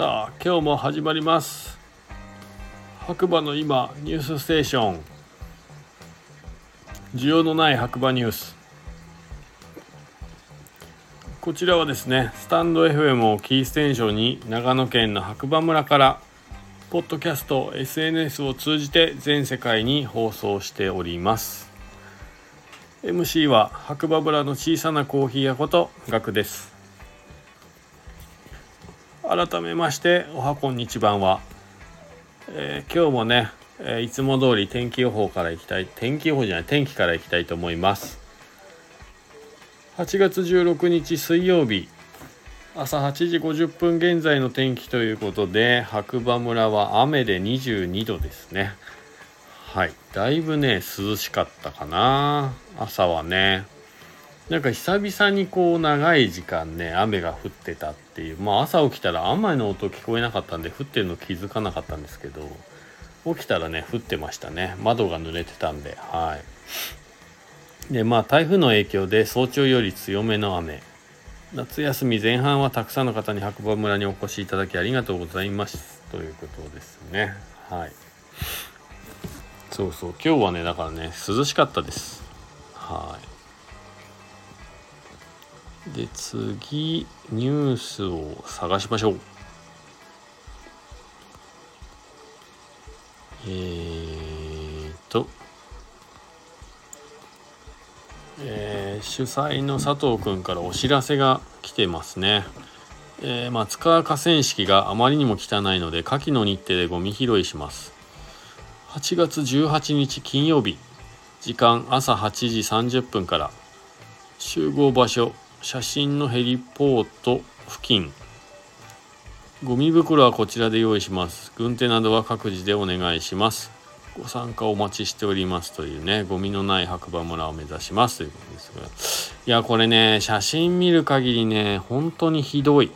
さあ今日も始まります。白馬の今ニュースステーション。需要のない白馬ニュース。こちらはですねスタンド FM をキーステーションに長野県の白馬村からポッドキャスト SNS を通じて全世界に放送しております。MC は白馬村の小さなコーヒー屋ことガクです。改めましておはこんにちばんは、えー、今日もね、えー、いつも通り天気予報からいきたい天気予報じゃない天気からいきたいと思います。8月16日水曜日。朝8時50分現在の天気ということで白馬村は雨で22度ですね。はいだいぶね涼しかったかな。朝はね。なんか久々にこう長い時間ね雨が降ってたっていう。まあ朝起きたら雨の音聞こえなかったんで降ってるの気づかなかったんですけど起きたらね降ってましたね。窓が濡れてたんではい。でまあ台風の影響で早朝より強めの雨。夏休み前半はたくさんの方に白馬村にお越しいただきありがとうございますということですね。はい。そうそう。今日はねだからね涼しかったです。はい。で次ニュースを探しましょう。えー、っと。えー、主催の佐藤君からお知らせが来てますね、えー、松川河川敷があまりにも汚いので夏季の日程でゴミ拾いします。8月18日金曜日時間朝8時30分から集合場所写真のヘリポート付近。ゴミ袋はこちらで用意します。軍手などは各自でお願いします。ご参加お待ちしておりますというねゴミのない白馬村を目指します。ということですが。いやこれね写真見る限りね本当にひどい。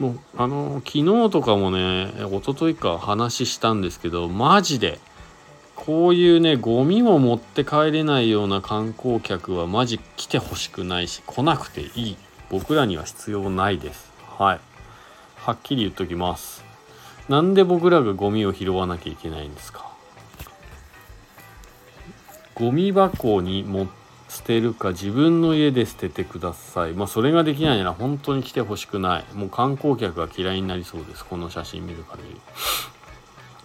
もうあの昨日とかもね一昨日か話したんですけどマジでこういうねゴミを持って帰れないような観光客はマジ来てほしくないし来なくていい。僕らには必要ないです。はい。はっきり言っときます。なんで僕らがゴミを拾わなきゃいけないんですか？ゴミ箱にも捨てるか自分の家で捨ててください。まあそれができないなら本当に来てほしくない。もう観光客が嫌いになりそうです。この写真見る限り。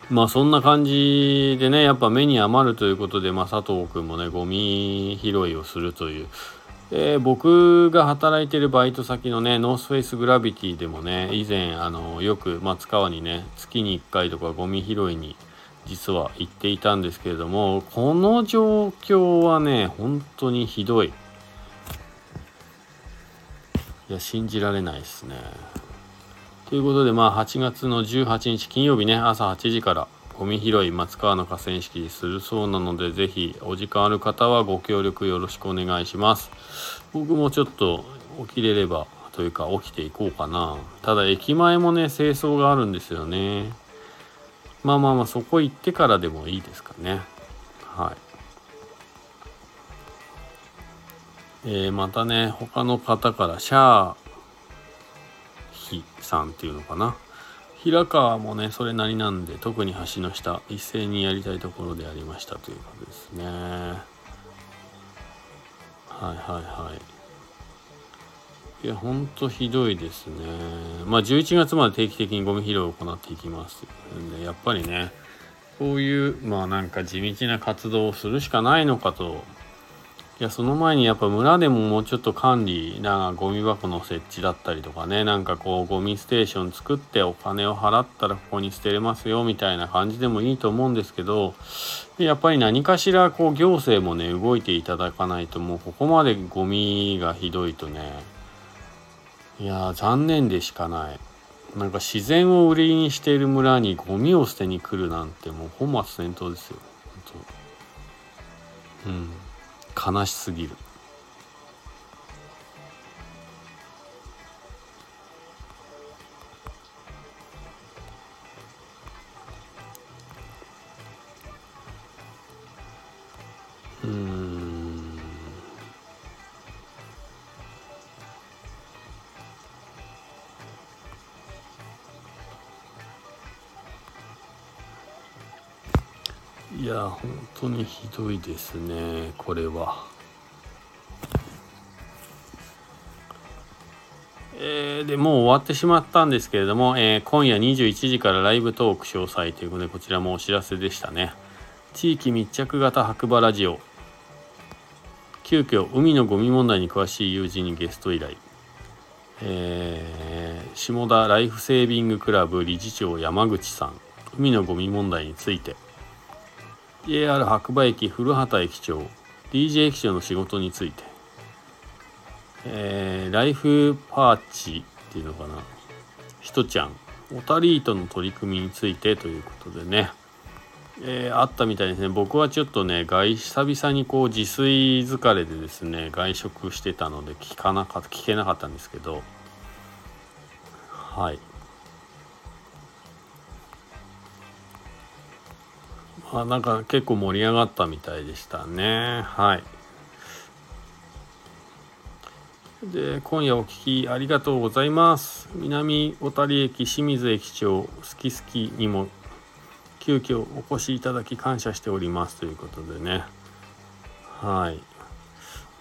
まあそんな感じでねやっぱ目に余るということで、まあ、佐藤君もねゴミ拾いをするという、えー、僕が働いてるバイト先のねノースフェイスグラビティでもね以前あのよく松川にね月に1回とかゴミ拾いに実は行っていたんですけれどもこの状況はね本当にひどい。いや信じられないですね。ということで、まあ、8月の18日金曜日ね、朝8時からゴミ拾い松川の河川敷するそうなので、ぜひお時間ある方はご協力よろしくお願いします。僕もちょっと起きれればというか起きていこうかな。ただ駅前もね、清掃があるんですよね。まあまあまあ、そこ行ってからでもいいですかね。はい。えー、またね、他の方からシャーさんっていうのかな。平川もねそれなりなんで特に橋の下一斉にやりたいところでありましたということですね。はいはいはい。いやほんとひどいですね。まあ11月まで定期的にゴミ拾いを行っていきますんでやっぱりねこういうまあなんか地道な活動をするしかないのかといやその前にやっぱ村でももうちょっと管理なゴミ箱の設置だったりとかねなんかこうゴミステーション作ってお金を払ったらここに捨てれますよみたいな感じでもいいと思うんですけどやっぱり何かしらこう行政もね動いていただかないともうここまでゴミがひどいとねいや残念でしかない。なんか自然を売りにしている村にゴミを捨てに来るなんてもう本末転倒ですよ本当。うん。悲しすぎる。いや本当にひどいですねこれは。えー、でもう終わってしまったんですけれども、えー、今夜21時からライブトーク詳細ということでこちらもお知らせでしたね。地域密着型白馬ラジオ。急遽海のゴミ問題に詳しい友人にゲスト依頼、えー、下田ライフセービングクラブ理事長山口さん。海のゴミ問題について。JR 白馬駅古畑駅長 DJ 駅長の仕事について。えー、ライフパーチっていうのかな。ひとちゃんオタリートの取り組みについてということでね、えー、あったみたいですね。僕はちょっとね外久々にこう自炊疲れでですね外食してたので聞かなかっ聞けなかったんですけど。はい。あなんか結構盛り上がったみたいでしたね。はい。で今夜お聞きありがとうございます。南小谷駅清水駅長好き好きにも急遽お越しいただき感謝しております。ということでね。はい。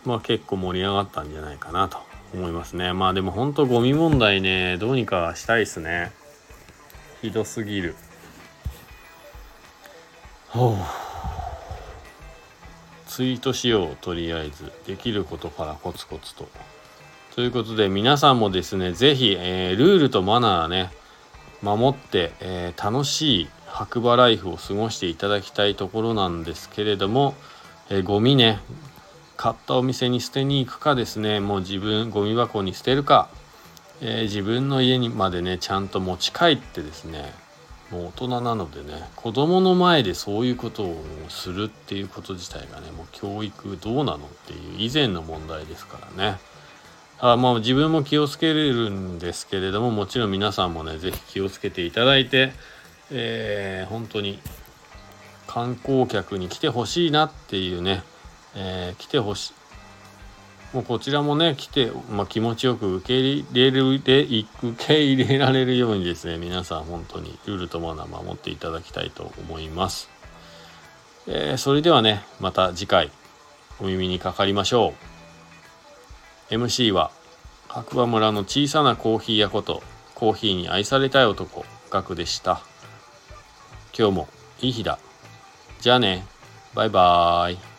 まあ結構盛り上がったんじゃないかなと思いますね。まあでも本当ゴミ問題ねどうにかしたいですね。ひどすぎる。ほうツイートしようとりあえずできることからコツコツと。ということで皆さんもですね是非、えー、ルールとマナーね守って、えー、楽しい白馬ライフを過ごしていただきたいところなんですけれども、えー、ゴミね買ったお店に捨てに行くかですねもう自分ゴミ箱に捨てるか、えー、自分の家にまでねちゃんと持ち帰ってですねもう大人なのでね子供の前でそういうことをするっていうこと自体がねもう教育どうなのっていう以前の問題ですからね。あまあ自分も気をつけれるんですけれどももちろん皆さんもね是非気をつけていただいて、えー、本当に観光客に来てほしいなっていうね、えー、来てほしいもうこちらもね来て、まあ、気持ちよく受け入れるで受け入れられるようにですね皆さん本当にルールとマナー守っていただきたいと思います、えー、それではねまた次回お耳にかかりましょう。MC は白馬村の小さなコーヒー屋ことコーヒーに愛されたい男ガクでした。今日もいい日だ。じゃあね。バイバーイ。